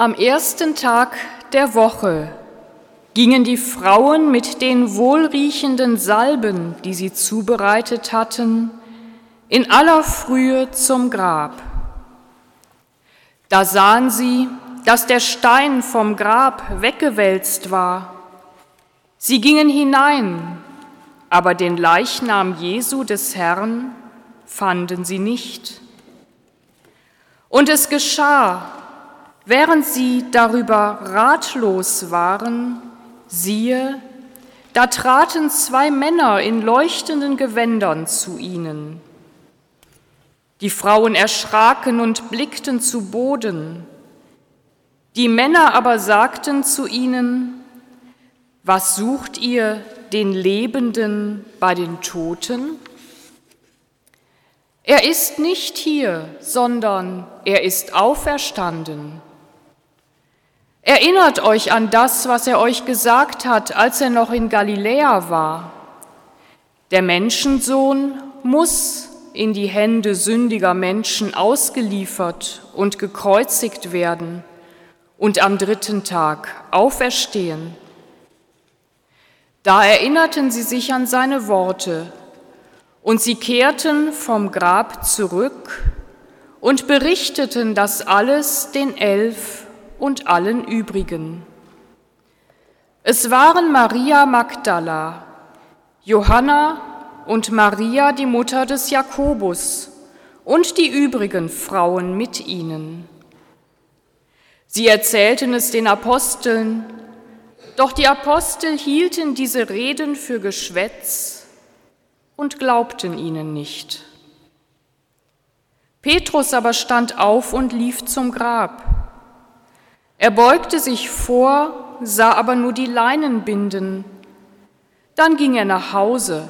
Am ersten Tag der Woche gingen die Frauen mit den wohlriechenden Salben, die sie zubereitet hatten, in aller Frühe zum Grab. Da sahen sie, dass der Stein vom Grab weggewälzt war. Sie gingen hinein, aber den Leichnam Jesu des Herrn fanden sie nicht. Und es geschah, Während sie darüber ratlos waren, siehe, da traten zwei Männer in leuchtenden Gewändern zu ihnen. Die Frauen erschraken und blickten zu Boden. Die Männer aber sagten zu ihnen, was sucht ihr den Lebenden bei den Toten? Er ist nicht hier, sondern er ist auferstanden. Erinnert euch an das, was er euch gesagt hat, als er noch in Galiläa war. Der Menschensohn muss in die Hände sündiger Menschen ausgeliefert und gekreuzigt werden und am dritten Tag auferstehen. Da erinnerten sie sich an seine Worte und sie kehrten vom Grab zurück und berichteten das alles den Elf und allen übrigen. Es waren Maria Magdala, Johanna und Maria, die Mutter des Jakobus, und die übrigen Frauen mit ihnen. Sie erzählten es den Aposteln, doch die Apostel hielten diese Reden für Geschwätz und glaubten ihnen nicht. Petrus aber stand auf und lief zum Grab. Er beugte sich vor, sah aber nur die Leinenbinden. Dann ging er nach Hause,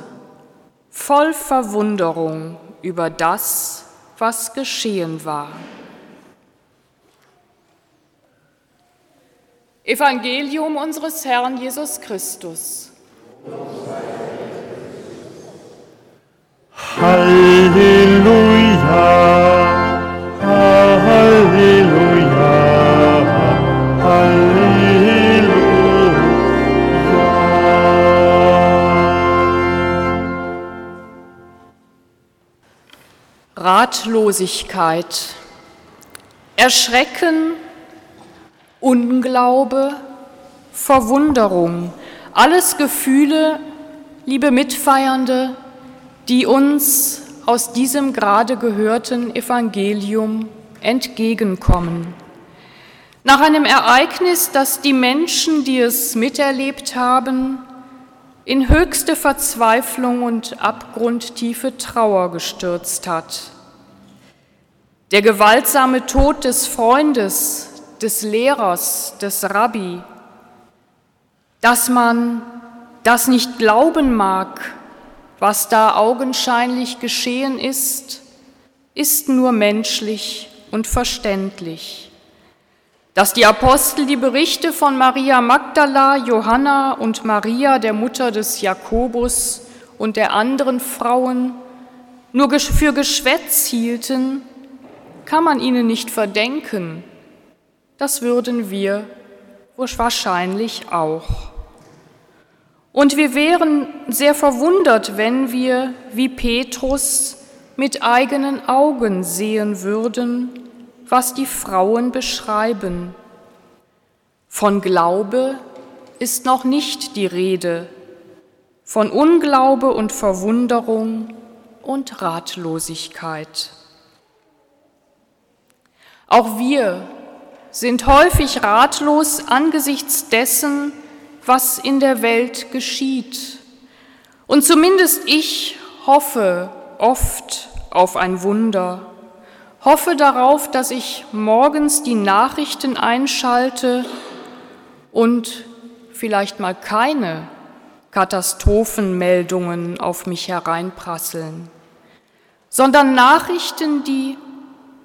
voll Verwunderung über das, was geschehen war. Evangelium unseres Herrn Jesus Christus. Halleluja, Ratlosigkeit, Erschrecken, Unglaube, Verwunderung, alles Gefühle, liebe Mitfeiernde, die uns aus diesem gerade gehörten Evangelium entgegenkommen. Nach einem Ereignis, das die Menschen, die es miterlebt haben, in höchste Verzweiflung und abgrundtiefe Trauer gestürzt hat. Der gewaltsame Tod des Freundes, des Lehrers, des Rabbi, dass man das nicht glauben mag, was da augenscheinlich geschehen ist, ist nur menschlich und verständlich. Dass die Apostel die Berichte von Maria Magdala, Johanna und Maria, der Mutter des Jakobus und der anderen Frauen, nur für Geschwätz hielten, kann man ihnen nicht verdenken. Das würden wir wahrscheinlich auch. Und wir wären sehr verwundert, wenn wir, wie Petrus, mit eigenen Augen sehen würden, was die Frauen beschreiben. Von Glaube ist noch nicht die Rede, von Unglaube und Verwunderung und Ratlosigkeit. Auch wir sind häufig ratlos angesichts dessen, was in der Welt geschieht. Und zumindest ich hoffe oft auf ein Wunder hoffe darauf, dass ich morgens die Nachrichten einschalte und vielleicht mal keine Katastrophenmeldungen auf mich hereinprasseln, sondern Nachrichten, die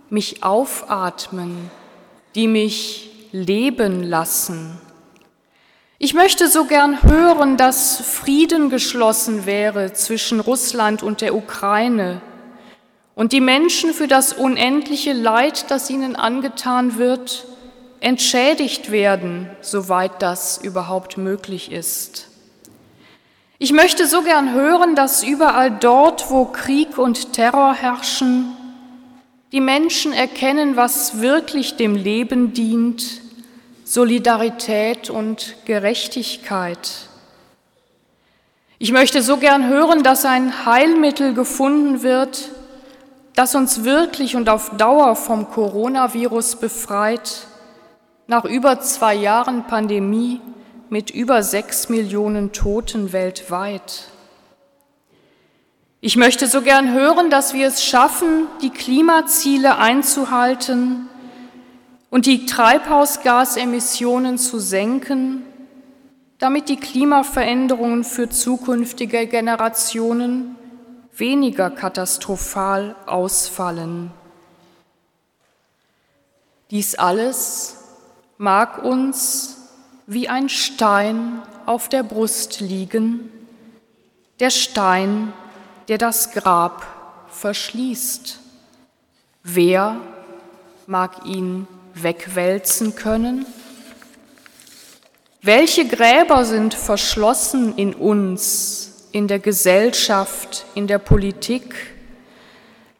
mich aufatmen, die mich leben lassen. Ich möchte so gern hören, dass Frieden geschlossen wäre zwischen Russland und der Ukraine, und die Menschen für das unendliche Leid, das ihnen angetan wird, entschädigt werden, soweit das überhaupt möglich ist. Ich möchte so gern hören, dass überall dort, wo Krieg und Terror herrschen, die Menschen erkennen, was wirklich dem Leben dient, Solidarität und Gerechtigkeit. Ich möchte so gern hören, dass ein Heilmittel gefunden wird, das uns wirklich und auf Dauer vom Coronavirus befreit, nach über zwei Jahren Pandemie mit über sechs Millionen Toten weltweit. Ich möchte so gern hören, dass wir es schaffen, die Klimaziele einzuhalten und die Treibhausgasemissionen zu senken, damit die Klimaveränderungen für zukünftige Generationen weniger katastrophal ausfallen. Dies alles mag uns wie ein Stein auf der Brust liegen, der Stein, der das Grab verschließt. Wer mag ihn wegwälzen können? Welche Gräber sind verschlossen in uns, in der Gesellschaft, in der Politik,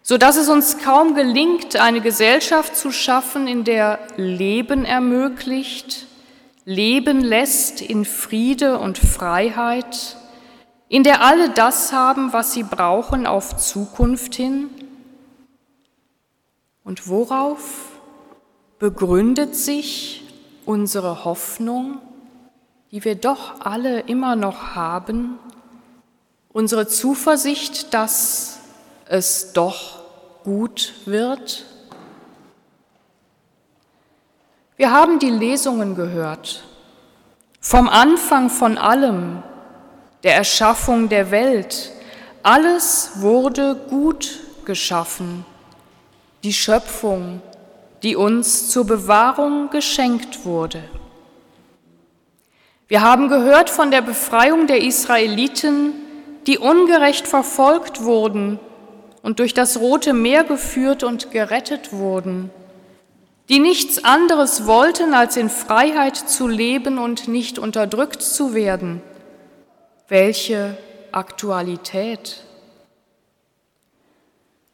so dass es uns kaum gelingt, eine Gesellschaft zu schaffen, in der Leben ermöglicht, leben lässt in Friede und Freiheit, in der alle das haben, was sie brauchen auf Zukunft hin? Und worauf begründet sich unsere Hoffnung, die wir doch alle immer noch haben, unsere Zuversicht, dass es doch gut wird? Wir haben die Lesungen gehört. Vom Anfang von allem, der Erschaffung der Welt, alles wurde gut geschaffen. Die Schöpfung, die uns zur Bewahrung geschenkt wurde. Wir haben gehört von der Befreiung der Israeliten, die ungerecht verfolgt wurden und durch das Rote Meer geführt und gerettet wurden die nichts anderes wollten, als in Freiheit zu leben und nicht unterdrückt zu werden. Welche Aktualität!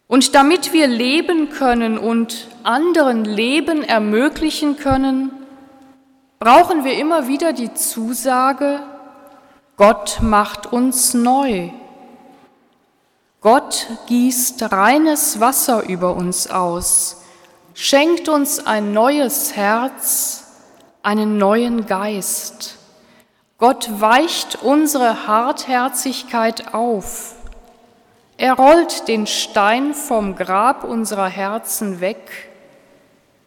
Und damit wir leben können und anderen Leben ermöglichen können, brauchen wir immer wieder die Zusage, Gott macht uns neu. Gott gießt reines Wasser über uns aus schenkt uns ein neues Herz, einen neuen Geist. Gott weicht unsere Hartherzigkeit auf. Er rollt den Stein vom Grab unserer Herzen weg,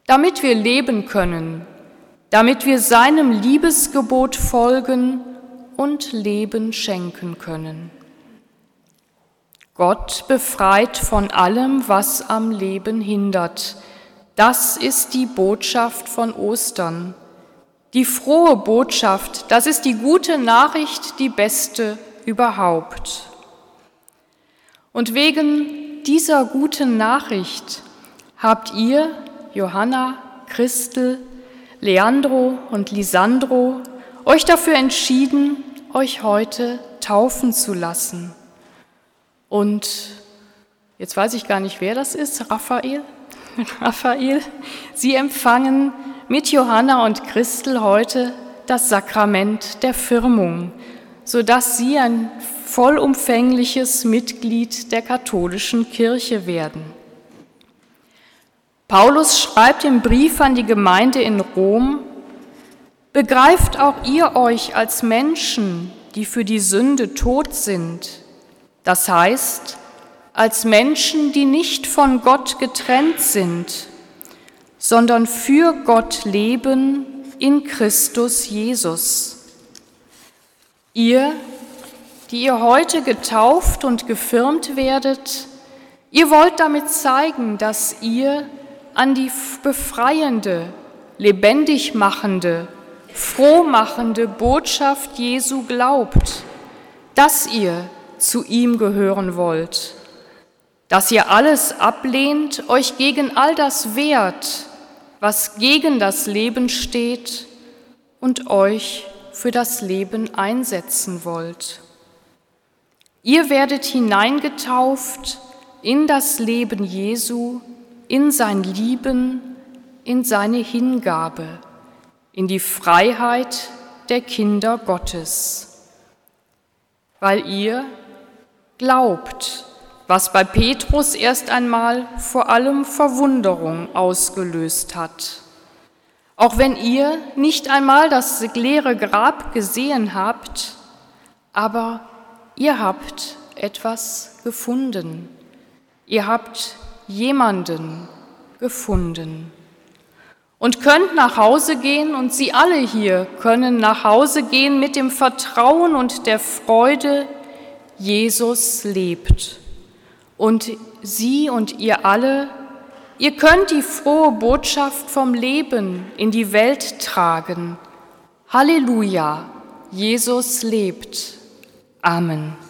damit wir leben können, damit wir seinem Liebesgebot folgen und Leben schenken können. Gott befreit von allem, was am Leben hindert, das ist die Botschaft von Ostern. Die frohe Botschaft, das ist die gute Nachricht, die beste überhaupt. Und wegen dieser guten Nachricht habt ihr, Johanna, Christel, Leandro und Lisandro, euch dafür entschieden, euch heute taufen zu lassen. Und jetzt weiß ich gar nicht, wer das ist, Raphael? Raphael, Sie empfangen mit Johanna und Christel heute das Sakrament der Firmung, sodass Sie ein vollumfängliches Mitglied der katholischen Kirche werden. Paulus schreibt im Brief an die Gemeinde in Rom, Begreift auch ihr euch als Menschen, die für die Sünde tot sind, das heißt, als Menschen, die nicht von Gott getrennt sind, sondern für Gott leben in Christus Jesus. Ihr, die ihr heute getauft und gefirmt werdet, ihr wollt damit zeigen, dass ihr an die befreiende, lebendig machende, frohmachende Botschaft Jesu glaubt, dass ihr zu ihm gehören wollt dass ihr alles ablehnt, euch gegen all das wehrt, was gegen das Leben steht und euch für das Leben einsetzen wollt. Ihr werdet hineingetauft in das Leben Jesu, in sein Lieben, in seine Hingabe, in die Freiheit der Kinder Gottes, weil ihr glaubt, was bei Petrus erst einmal vor allem Verwunderung ausgelöst hat. Auch wenn ihr nicht einmal das leere Grab gesehen habt, aber ihr habt etwas gefunden. Ihr habt jemanden gefunden und könnt nach Hause gehen und Sie alle hier können nach Hause gehen mit dem Vertrauen und der Freude, Jesus lebt. Und Sie und ihr alle Ihr könnt die frohe Botschaft vom Leben in die Welt tragen. Halleluja, Jesus lebt. Amen.